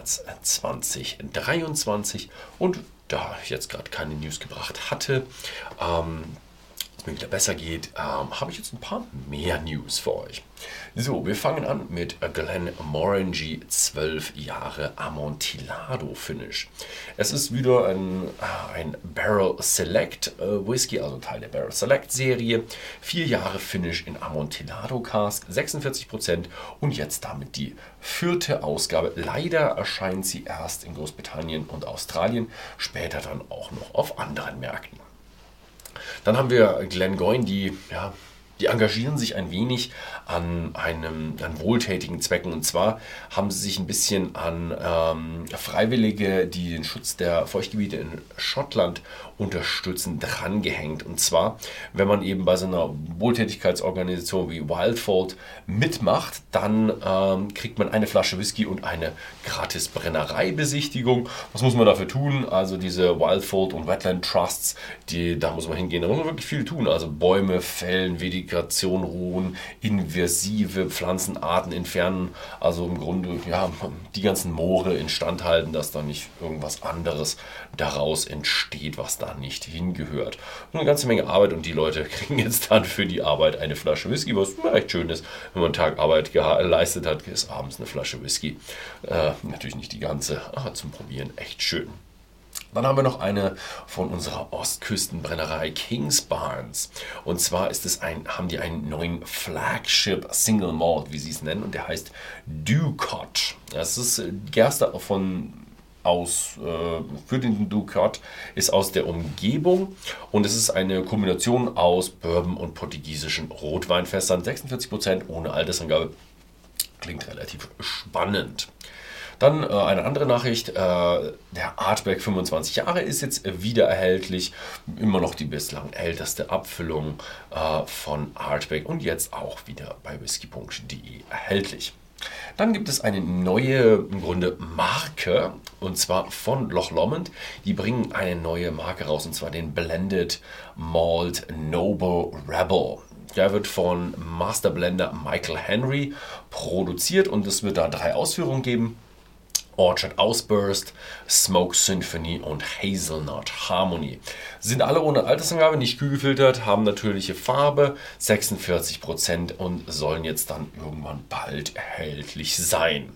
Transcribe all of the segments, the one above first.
März 2023. Und da ich jetzt gerade keine News gebracht hatte, ähm, es mir wieder besser geht, ähm, habe ich jetzt ein paar mehr News für euch. So, wir fangen an mit Glen Morangy 12 Jahre Amontillado Finish. Es ist wieder ein, äh, ein Barrel Select äh, Whisky, also Teil der Barrel Select Serie. 4 Jahre Finish in Amontillado Cask, 46% und jetzt damit die vierte Ausgabe. Leider erscheint sie erst in Großbritannien und Australien, später dann auch noch auf anderen Märkten. Dann haben wir Glenn Goyne, die ja, die engagieren sich ein wenig an einem an wohltätigen Zwecken. Und zwar haben sie sich ein bisschen an ähm, Freiwillige, die den Schutz der Feuchtgebiete in Schottland unterstützen, drangehängt. Und zwar, wenn man eben bei so einer Wohltätigkeitsorganisation wie Wildfold mitmacht, dann ähm, kriegt man eine Flasche Whisky und eine gratis Brennereibesichtigung. Was muss man dafür tun? Also diese Wildfold und Wetland Trusts, die, da muss man hingehen. Da muss man wirklich viel tun. Also Bäume fällen, Vegetation ruhen, invasive Pflanzenarten entfernen. Also im Grunde ja, die ganzen Moore instand halten, dass da nicht irgendwas anderes daraus entsteht, was da nicht hingehört. Eine ganze Menge Arbeit und die Leute kriegen jetzt dann für die Arbeit eine Flasche Whisky, was echt schön ist. Wenn man einen Tag Arbeit geleistet hat, ist abends eine Flasche Whisky. Äh, natürlich nicht die ganze, aber zum Probieren echt schön. Dann haben wir noch eine von unserer Ostküstenbrennerei Kings Barnes. Und zwar ist es ein, haben die einen neuen Flagship Single Malt, wie sie es nennen, und der heißt Ducott. Das ist Gerste von aus äh, für den Ducat ist aus der Umgebung und es ist eine Kombination aus Bourbon und portugiesischen Rotweinfässern. 46% ohne Altersangabe. Klingt relativ spannend. Dann äh, eine andere Nachricht, äh, der Artback 25 Jahre ist jetzt wieder erhältlich. Immer noch die bislang älteste Abfüllung äh, von Artback und jetzt auch wieder bei whisky.de erhältlich. Dann gibt es eine neue im Grunde Marke und zwar von Loch Lomond. Die bringen eine neue Marke raus und zwar den Blended Malt Noble Rebel. Der wird von Master Blender Michael Henry produziert und es wird da drei Ausführungen geben. Orchard Ausburst, Smoke Symphony und Hazelnut Harmony. Sind alle ohne Altersangabe, nicht kühl gefiltert, haben natürliche Farbe, 46% und sollen jetzt dann irgendwann bald erhältlich sein.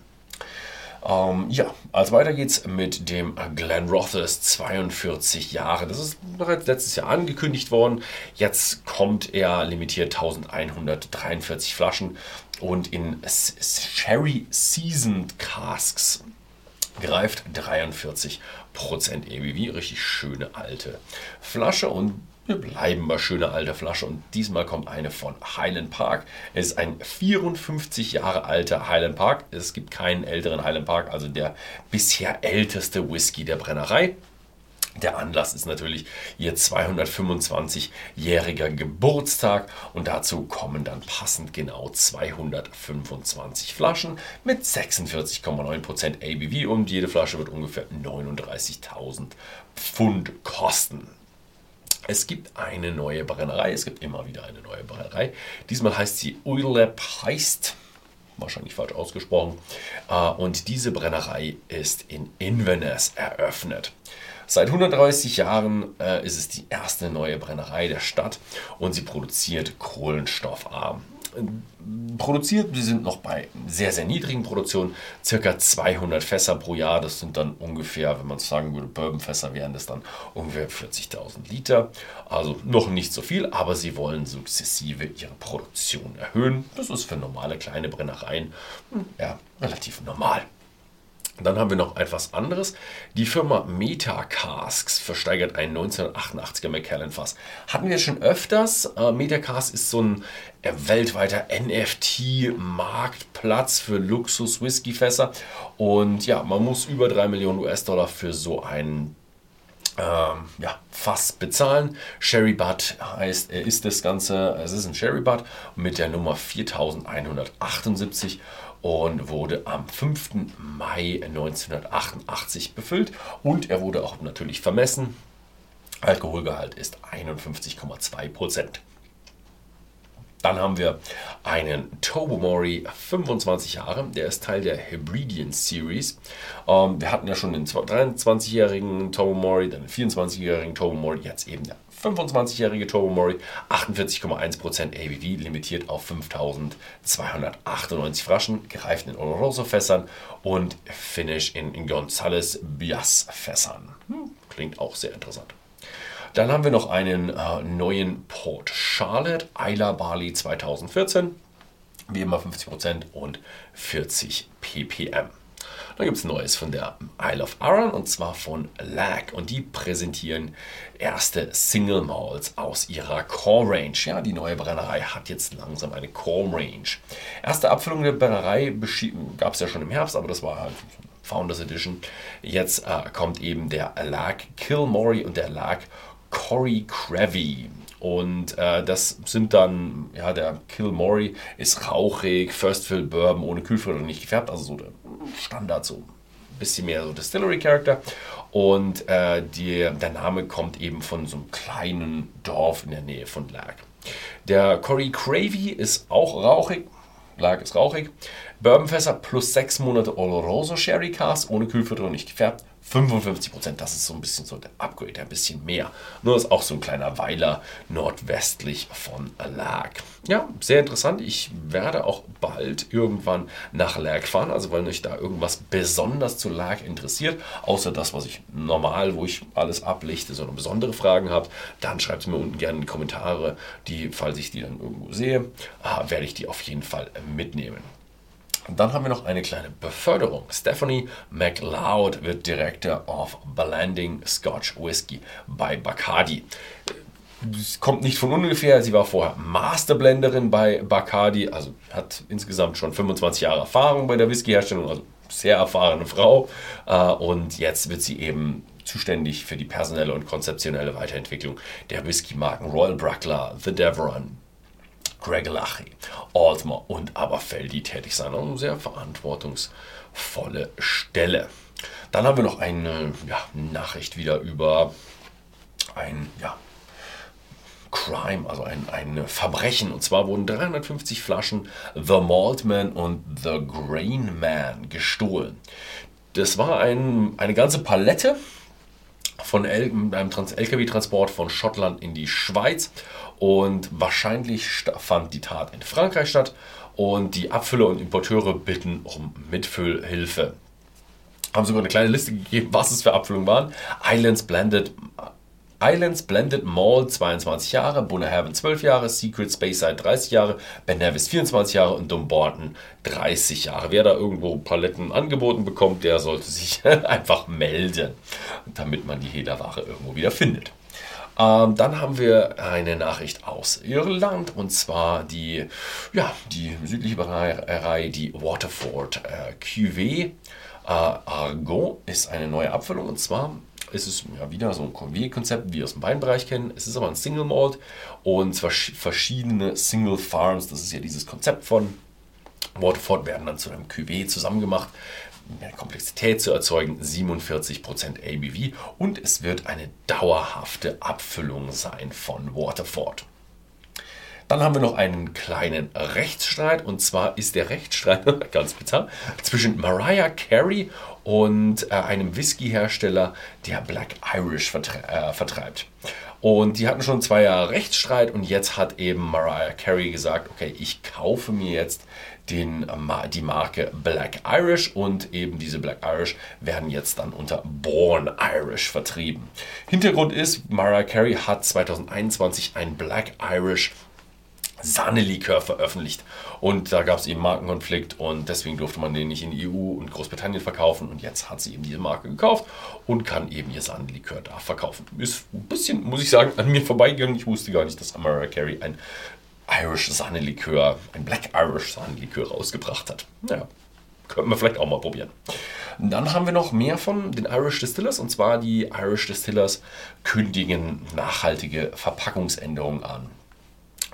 Ähm, ja, als weiter geht's mit dem Glen Rothes 42 Jahre. Das ist bereits letztes Jahr angekündigt worden. Jetzt kommt er limitiert 1143 Flaschen und in Sherry Seasoned Casks greift 43% ABV. Richtig schöne alte Flasche und wir bleiben bei schöner alter Flasche und diesmal kommt eine von Highland Park. Es ist ein 54 Jahre alter Highland Park. Es gibt keinen älteren Highland Park, also der bisher älteste Whisky der Brennerei. Der Anlass ist natürlich ihr 225-jähriger Geburtstag und dazu kommen dann passend genau 225 Flaschen mit 46,9% ABV und jede Flasche wird ungefähr 39.000 Pfund kosten. Es gibt eine neue Brennerei, es gibt immer wieder eine neue Brennerei. Diesmal heißt sie Uilep Heist wahrscheinlich falsch ausgesprochen. Äh, und diese Brennerei ist in Inverness eröffnet. Seit 130 Jahren äh, ist es die erste neue Brennerei der Stadt und sie produziert kohlenstoffarm. Produziert, sie sind noch bei sehr, sehr niedrigen Produktionen, circa 200 Fässer pro Jahr. Das sind dann ungefähr, wenn man es sagen würde, Bourbonfässer wären das dann ungefähr 40.000 Liter. Also noch nicht so viel, aber sie wollen sukzessive ihre Produktion erhöhen. Das ist für normale kleine Brennereien hm, ja, relativ normal. Dann haben wir noch etwas anderes. Die Firma Metacasks versteigert ein 1988er Macallan Fass. Hatten wir schon öfters. Äh, Metacask ist so ein äh, weltweiter NFT-Marktplatz für Luxus-Whisky-Fässer. Und ja, man muss über 3 Millionen US-Dollar für so einen ähm, ja, Fass bezahlen. Sherry Butt heißt, er ist das Ganze, es ist ein Sherry Butt mit der Nummer 4178 und wurde am 5. Mai 1988 befüllt und er wurde auch natürlich vermessen. Alkoholgehalt ist 51,2 Prozent. Dann haben wir einen Tobomori, 25 Jahre. Der ist Teil der Hebridean Series. Ähm, wir hatten ja schon den 23-jährigen Tobomori, dann den 24-jährigen Tobomori, jetzt eben der 25-jährige Tobomori, 48,1% ABV, limitiert auf 5298 Flaschen, gereift in Oloroso-Fässern und Finish in, in Gonzales Bias-Fässern. Hm, klingt auch sehr interessant. Dann haben wir noch einen äh, neuen Port Charlotte, Isla Bali 2014. Wie immer 50% und 40 ppm. Dann gibt es Neues von der Isle of Arran und zwar von Lag. Und die präsentieren erste Single Malls aus ihrer Core Range. Ja, die neue Brennerei hat jetzt langsam eine Core Range. Erste Abfüllung der Brennerei gab es ja schon im Herbst, aber das war halt Founders Edition. Jetzt äh, kommt eben der Lag Kilmori und der Lag Corey Cravey. Und äh, das sind dann, ja, der Kilmori ist rauchig, First Fill Bourbon ohne Kühlfilter nicht gefärbt, also so der Standard, so ein bisschen mehr so Distillery Character. Und äh, die, der Name kommt eben von so einem kleinen Dorf in der Nähe von Lag. Der Corey Cravey ist auch rauchig, Lag ist rauchig. Bourbonfässer plus 6 Monate Oloroso Sherry Cast ohne Kühlfilter und nicht gefärbt. 55 Prozent, das ist so ein bisschen so der Upgrade, ein bisschen mehr. Nur ist auch so ein kleiner Weiler nordwestlich von Lag. Ja, sehr interessant. Ich werde auch bald irgendwann nach Lag fahren, also weil euch da irgendwas besonders zu Lag interessiert, außer das, was ich normal, wo ich alles ablichte, sondern besondere Fragen habt, dann schreibt es mir unten gerne in die Kommentare, die, falls ich die dann irgendwo sehe, ah, werde ich die auf jeden Fall mitnehmen. Und dann haben wir noch eine kleine Beförderung. Stephanie McLeod wird Director of Blending Scotch Whisky bei Bacardi. Das kommt nicht von ungefähr. Sie war vorher Masterblenderin bei Bacardi, also hat insgesamt schon 25 Jahre Erfahrung bei der Whiskyherstellung, also sehr erfahrene Frau. Äh, und jetzt wird sie eben zuständig für die personelle und konzeptionelle Weiterentwicklung der Whisky-Marken Royal Bruckler, The Deveron, Greg Lachy, Altmer und Aberfeldi tätig sein. Also eine sehr verantwortungsvolle Stelle. Dann haben wir noch eine ja, Nachricht wieder über ein ja, Crime, also ein, ein Verbrechen. Und zwar wurden 350 Flaschen The Maltman und The Grain Man gestohlen. Das war ein, eine ganze Palette von L einem LKW-Transport von Schottland in die Schweiz und wahrscheinlich fand die Tat in Frankreich statt und die Abfüller und Importeure bitten um Mitfüllhilfe. Haben sogar eine kleine Liste gegeben, was es für Abfüllungen waren. Islands Blended Islands Blended Mall 22 Jahre, Bunnahaven 12 Jahre, Secret Speyside 30 Jahre, Ben Nevis 24 Jahre und Dumbarton 30 Jahre. Wer da irgendwo Paletten angeboten bekommt, der sollte sich einfach melden, damit man die Hehlerware irgendwo wieder findet. Ähm, dann haben wir eine Nachricht aus Irland und zwar die, ja, die südliche Brennerei, die Waterford äh, Cuvée. Äh, Argon ist eine neue Abfüllung und zwar ist es ja wieder so ein Convey-Konzept, wie wir aus dem Weinbereich kennen. Es ist aber ein Single Malt und zwar verschiedene Single Farms. Das ist ja dieses Konzept von Waterford werden dann zu einem Cuvée zusammengemacht, mehr Komplexität zu erzeugen, 47% ABV und es wird eine dauerhafte Abfüllung sein von Waterford. Dann haben wir noch einen kleinen Rechtsstreit und zwar ist der Rechtsstreit, ganz bizarr, zwischen Mariah Carey und äh, einem Whisky-Hersteller, der Black Irish vertre äh, vertreibt. Und die hatten schon zwei Jahre Rechtsstreit und jetzt hat eben Mariah Carey gesagt, okay, ich kaufe mir jetzt den, die Marke Black Irish und eben diese Black Irish werden jetzt dann unter Born Irish vertrieben. Hintergrund ist, Mariah Carey hat 2021 ein Black Irish Sahnelikör veröffentlicht. Und da gab es eben Markenkonflikt und deswegen durfte man den nicht in die EU und Großbritannien verkaufen. Und jetzt hat sie eben diese Marke gekauft und kann eben ihr Sahnelikör da verkaufen. Ist ein bisschen, muss ich sagen, an mir vorbeigegangen. Ich wusste gar nicht, dass Amara Carey ein Irish Sahnelikör, ein Black Irish Sahnelikör rausgebracht hat. Ja, könnten wir vielleicht auch mal probieren. Dann haben wir noch mehr von den Irish Distillers und zwar die Irish Distillers kündigen nachhaltige Verpackungsänderungen an.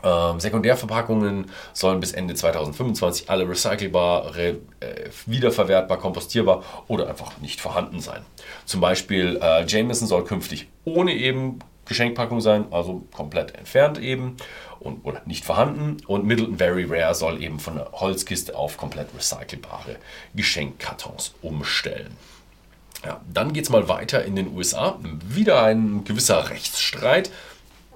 Ähm, Sekundärverpackungen sollen bis Ende 2025 alle recycelbar, re, äh, wiederverwertbar, kompostierbar oder einfach nicht vorhanden sein. Zum Beispiel äh, Jameson soll künftig ohne eben Geschenkpackung sein, also komplett entfernt eben und, oder nicht vorhanden. Und Middleton Very Rare soll eben von der Holzkiste auf komplett recycelbare Geschenkkartons umstellen. Ja, dann geht es mal weiter in den USA. Wieder ein gewisser Rechtsstreit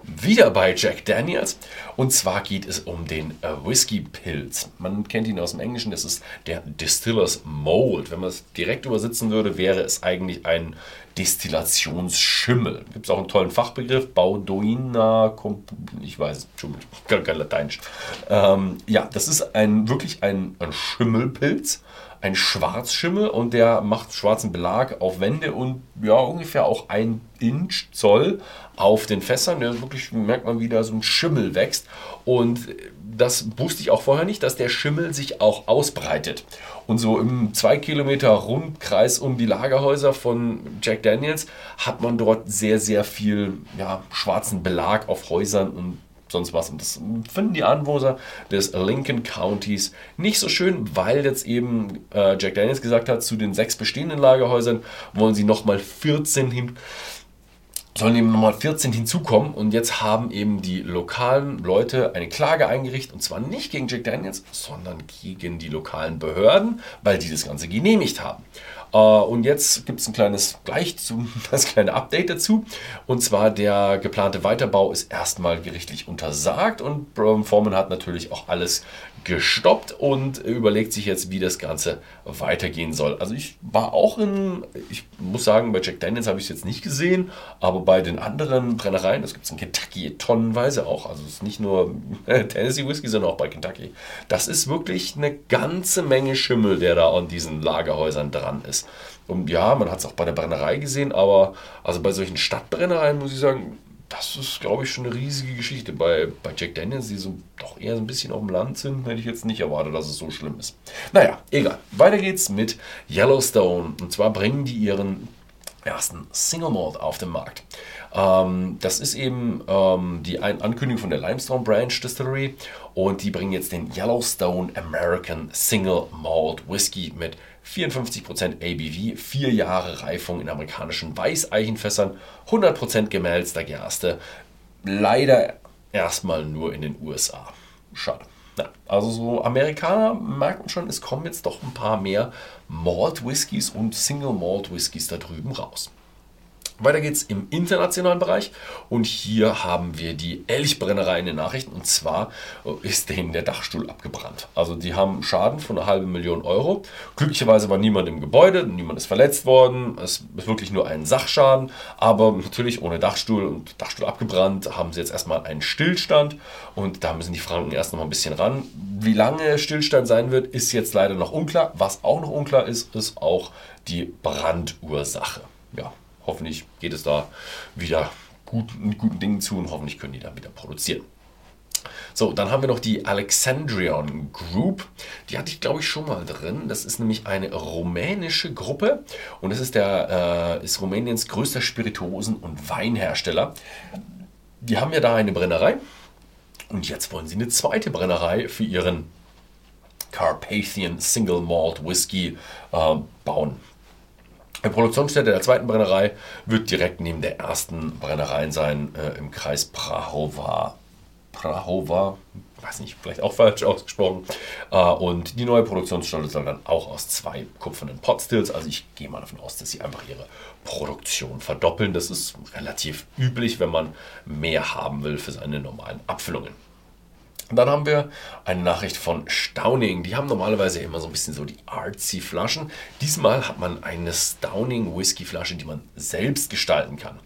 wieder bei Jack Daniels. Und zwar geht es um den äh, Whisky Pilz. Man kennt ihn aus dem Englischen, das ist der Distillers Mold. Wenn man es direkt übersetzen würde, wäre es eigentlich ein Destillationsschimmel. Gibt es auch einen tollen Fachbegriff, Baudoina, ich weiß, kein Lateinisch. Ähm, ja, das ist ein, wirklich ein, ein Schimmelpilz ein Schwarzschimmel und der macht schwarzen Belag auf Wände und ja, ungefähr auch ein Inch Zoll auf den Fässern. Da wirklich merkt man, wie da so ein Schimmel wächst. Und das wusste ich auch vorher nicht, dass der Schimmel sich auch ausbreitet. Und so im 2 Kilometer Rundkreis um die Lagerhäuser von Jack Daniels hat man dort sehr, sehr viel ja, schwarzen Belag auf Häusern und sonst was. Und das finden die Anwohner des Lincoln Countys nicht so schön, weil jetzt eben äh, Jack Daniels gesagt hat, zu den sechs bestehenden Lagerhäusern wollen sie nochmal 14 hin sollen eben nochmal 14 hinzukommen und jetzt haben eben die lokalen Leute eine Klage eingerichtet und zwar nicht gegen Jack Daniels, sondern gegen die lokalen Behörden, weil die das Ganze genehmigt haben. Äh, und jetzt gibt es ein kleines, gleich das kleine Update dazu. Und zwar der geplante Weiterbau ist erstmal gerichtlich untersagt und Foreman hat natürlich auch alles gestoppt und überlegt sich jetzt, wie das Ganze weitergehen soll. Also ich war auch in, ich muss sagen, bei Jack Daniels habe ich es jetzt nicht gesehen, aber bei den anderen Brennereien, das gibt es in Kentucky tonnenweise auch, also es ist nicht nur Tennessee Whiskey, sondern auch bei Kentucky. Das ist wirklich eine ganze Menge Schimmel, der da an diesen Lagerhäusern dran ist. Und ja, man hat es auch bei der Brennerei gesehen, aber also bei solchen Stadtbrennereien muss ich sagen, das ist, glaube ich, schon eine riesige Geschichte. Bei, bei Jack Daniels, die so doch eher so ein bisschen auf dem Land sind, hätte ich jetzt nicht erwartet, dass es so schlimm ist. Naja, egal. Weiter geht's mit Yellowstone. Und zwar bringen die ihren ersten Single Malt auf den Markt. Ähm, das ist eben ähm, die Ankündigung von der Limestone Branch Distillery und die bringen jetzt den Yellowstone American Single Malt Whisky mit 54% ABV, 4 Jahre Reifung in amerikanischen Weißeichenfässern, 100% gemälzter Gerste. Leider erstmal nur in den USA. Schade. Ja, also so Amerikaner merken schon, es kommen jetzt doch ein paar mehr Malt Whiskys und Single Malt Whiskys da drüben raus. Weiter geht's im internationalen Bereich und hier haben wir die Elchbrennerei in den Nachrichten und zwar ist denen der Dachstuhl abgebrannt. Also die haben Schaden von einer halben Million Euro. Glücklicherweise war niemand im Gebäude, niemand ist verletzt worden. Es ist wirklich nur ein Sachschaden, aber natürlich ohne Dachstuhl und Dachstuhl abgebrannt haben sie jetzt erstmal einen Stillstand und da müssen die Franken erst noch mal ein bisschen ran. Wie lange Stillstand sein wird, ist jetzt leider noch unklar. Was auch noch unklar ist, ist auch die Brandursache. Ja, hoffentlich geht es da wieder gut, mit guten Dingen zu und hoffentlich können die da wieder produzieren. So, dann haben wir noch die Alexandrion Group. Die hatte ich, glaube ich, schon mal drin. Das ist nämlich eine rumänische Gruppe und das ist, äh, ist Rumäniens größter Spirituosen- und Weinhersteller. Die haben ja da eine Brennerei und jetzt wollen sie eine zweite Brennerei für ihren Carpathian Single Malt Whisky äh, bauen. Die Produktionsstätte der zweiten Brennerei wird direkt neben der ersten Brennerei sein, äh, im Kreis Prahova. Prahova, weiß nicht, vielleicht auch falsch ausgesprochen. Äh, und die neue Produktionsstätte soll dann auch aus zwei kupfernen Potstills, also ich gehe mal davon aus, dass sie einfach ihre Produktion verdoppeln. Das ist relativ üblich, wenn man mehr haben will für seine normalen Abfüllungen. Dann haben wir eine Nachricht von Stauning. Die haben normalerweise immer so ein bisschen so die artsy Flaschen. Diesmal hat man eine Stauning Whisky Flasche, die man selbst gestalten kann.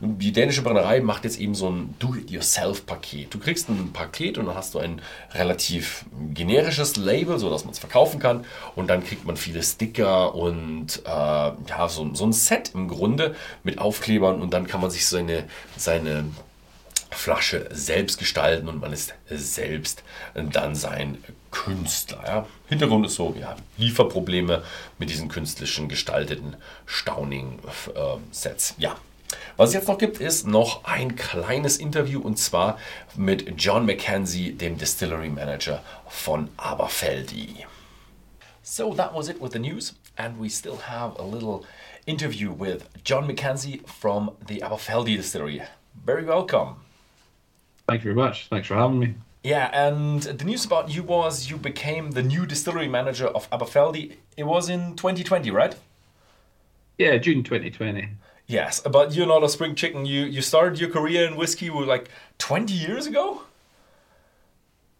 Die dänische Brennerei macht jetzt eben so ein Do-it-yourself-Paket. Du kriegst ein Paket und dann hast du ein relativ generisches Label, sodass man es verkaufen kann. Und dann kriegt man viele Sticker und äh, ja, so, so ein Set im Grunde mit Aufklebern und dann kann man sich seine, seine Flasche selbst gestalten und man ist selbst dann sein Künstler. Ja. Hintergrund ist so, ja, Lieferprobleme mit diesen künstlichen gestalteten Stauning-Sets. ja. Was es jetzt noch gibt, ist noch ein kleines Interview und zwar mit John McKenzie, dem Distillery Manager von Aberfeldi. So that was it with the news, and we still have a little interview with John McKenzie from the Aberfeldi Distillery. very welcome. Thank you very much. Thanks for having me. Yeah, and the news about you was you became the new distillery manager of Aberfeldy. It was in 2020, right? Yeah, June 2020. Yes, but you're not a spring chicken. You you started your career in whiskey like 20 years ago.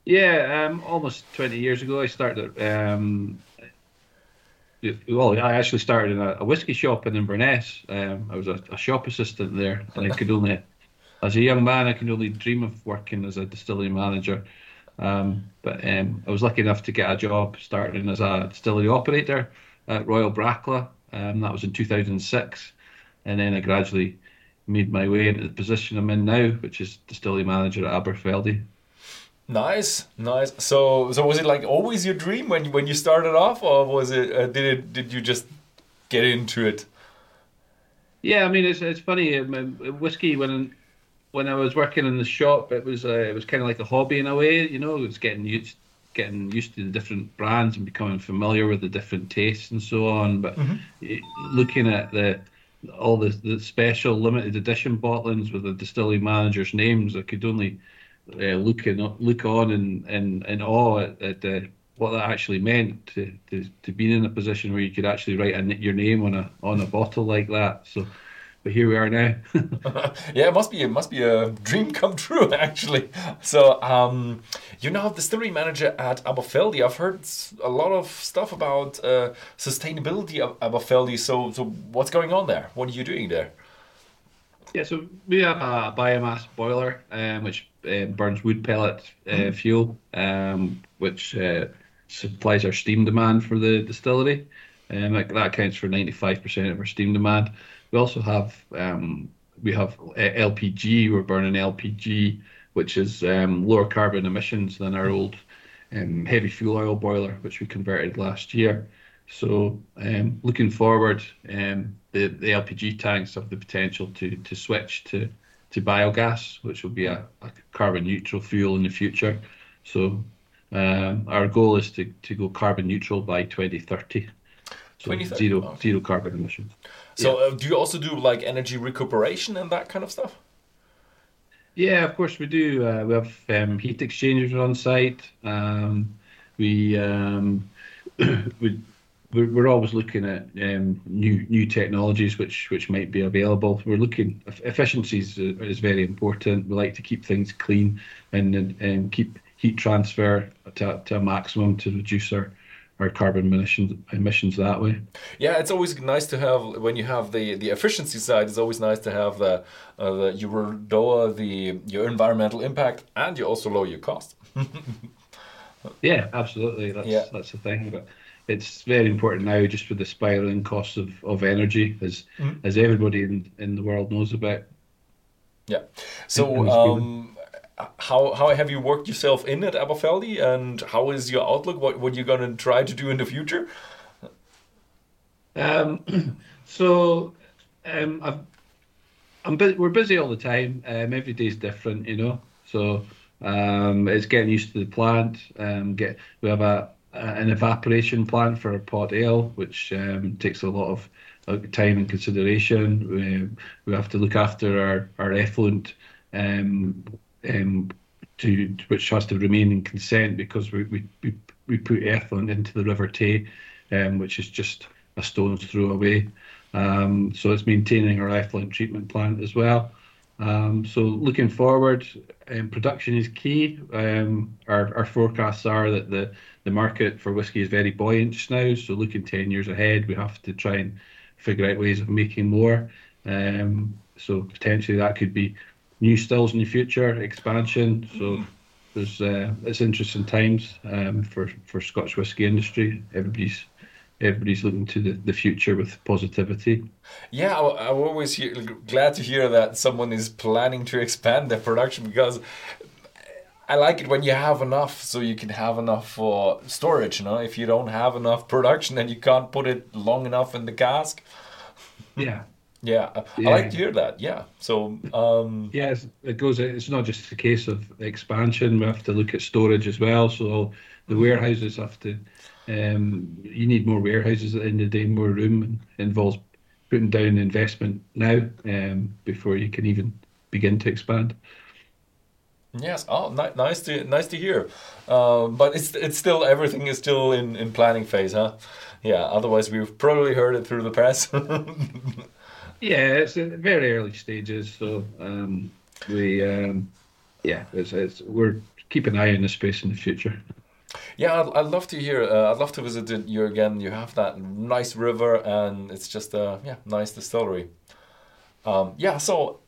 Yeah, um, almost 20 years ago, I started. Um, well, I actually started in a, a whiskey shop in Inverness. Um, I was a, a, shop assistant there, and I could only, as a young man, I could only dream of working as a distillery manager. Um, but um, I was lucky enough to get a job starting as a distillery operator at Royal Brackla. Um, that was in 2006, and then I gradually made my way into the position I'm in now, which is distillery manager at Aberfeldy. Nice, nice. So, so was it like always your dream when when you started off, or was it uh, did it did you just get into it? Yeah, I mean it's it's funny. Um, whiskey when when I was working in the shop, it was uh, it was kind of like a hobby in a way. You know, it was getting used getting used to the different brands and becoming familiar with the different tastes and so on. But mm-hmm. looking at the all the, the special limited edition bottlings with the distillery managers' names, I could only uh, looking look on and and in awe at, at uh, what that actually meant to, to to being in a position where you could actually write a, your name on a on a bottle like that. So, but here we are now. yeah, it must be it must be a dream come true actually. So, um, you're now the distillery manager at Aberfeldy. I've heard a lot of stuff about uh, sustainability of Aberfeldy. So, so what's going on there? What are you doing there? Yeah, so we have a biomass boiler, um, which uh, burns wood pellet uh, mm. fuel, um, which uh, supplies our steam demand for the distillery. Um, that accounts for 95% of our steam demand. We also have um, we have LPG. We're burning LPG, which is um, lower carbon emissions than our old um, heavy fuel oil boiler, which we converted last year. So um, looking forward, um, the, the LPG tanks have the potential to to switch to to biogas, which will be a, a carbon neutral fuel in the future. So um, our goal is to, to go carbon neutral by 2030. So 2030. zero okay. zero carbon emissions. So yeah. uh, do you also do like energy recuperation and that kind of stuff? Yeah, of course we do. Uh, we have um, heat exchangers on site. Um, we um, we we're, we're always looking at um, new new technologies which which might be available. We're looking efficiencies is very important. We like to keep things clean and and keep heat transfer to, to a maximum to reduce our our carbon emissions emissions that way. Yeah, it's always nice to have when you have the the efficiency side. It's always nice to have the, uh, the you lower the your environmental impact and you also lower your cost. yeah, absolutely. That's yeah. that's the thing. But it's very important now just with the spiraling costs of, of energy as mm-hmm. as everybody in, in the world knows about. Yeah. So um, how how have you worked yourself in at Aberfeldy and how is your outlook? What what you gonna try to do in the future? Um, so um, I've, I'm bu- we're busy all the time. Um, every day's different, you know. So um, it's getting used to the plant. Um, get we have a an evaporation plant for a pot ale, which um, takes a lot of time and consideration. We, we have to look after our, our effluent, um, um, to which has to remain in consent because we, we, we, we put effluent into the River Tay, um, which is just a stone's throw away. Um, so it's maintaining our effluent treatment plant as well. Um, so looking forward, um, production is key. Um, our, our forecasts are that the, the market for whiskey is very buoyant just now. So looking 10 years ahead, we have to try and figure out ways of making more. Um, so potentially that could be new stills in the future, expansion. So mm-hmm. there's uh, it's interesting times um, for for Scotch whisky industry. Everybody's everybody's looking to the, the future with positivity. Yeah, I, I'm always hear, glad to hear that someone is planning to expand their production because I like it when you have enough so you can have enough for storage. You know, if you don't have enough production, then you can't put it long enough in the cask. Yeah. Yeah, I, yeah. I like to hear that. Yeah, so um, yeah, it goes. It's not just a case of expansion. We have to look at storage as well. So the warehouses have to um, you need more warehouses at the end of the day, more room. Involves putting down investment now um, before you can even begin to expand. Yes. Oh, ni- nice to nice to hear. Um, but it's it's still everything is still in in planning phase, huh? Yeah. Otherwise, we've probably heard it through the press. yeah, it's very early stages, so um, we um, yeah, it's, it's we're keeping an eye on the space in the future. Yeah, I'd, I'd love to hear. Uh, I'd love to visit you again. You have that nice river, and it's just a yeah, nice distillery. Um, yeah, so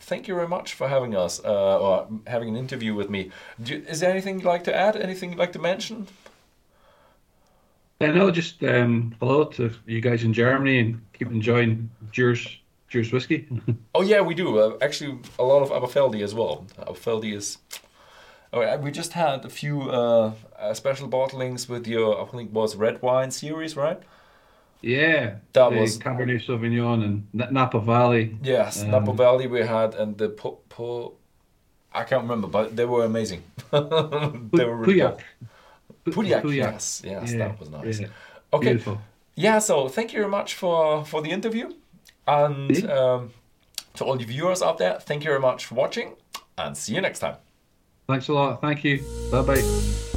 thank you very much for having us uh, or having an interview with me. You, is there anything you'd like to add? Anything you'd like to mention? I know, just um, hello to you guys in Germany and keep enjoying Deers Deers whiskey. oh yeah, we do. Uh, actually, a lot of Aberfeldy as well. Aberfeldy is. Oh, we just had a few uh, uh, special bottlings with your, I think it was red wine series, right? Yeah, that was Cabernet Sauvignon and Napa Valley. Yes, um, Napa Valley we had, and the po, po I can't remember, but they were amazing. they were really Pauillac. Pauillac, yes, yes, yeah, that was nice. Yeah. Okay, Beautiful. Yeah. So thank you very much for for the interview, and um, to all the viewers out there, thank you very much for watching, and see you next time. Thanks a lot. Thank you. Bye bye.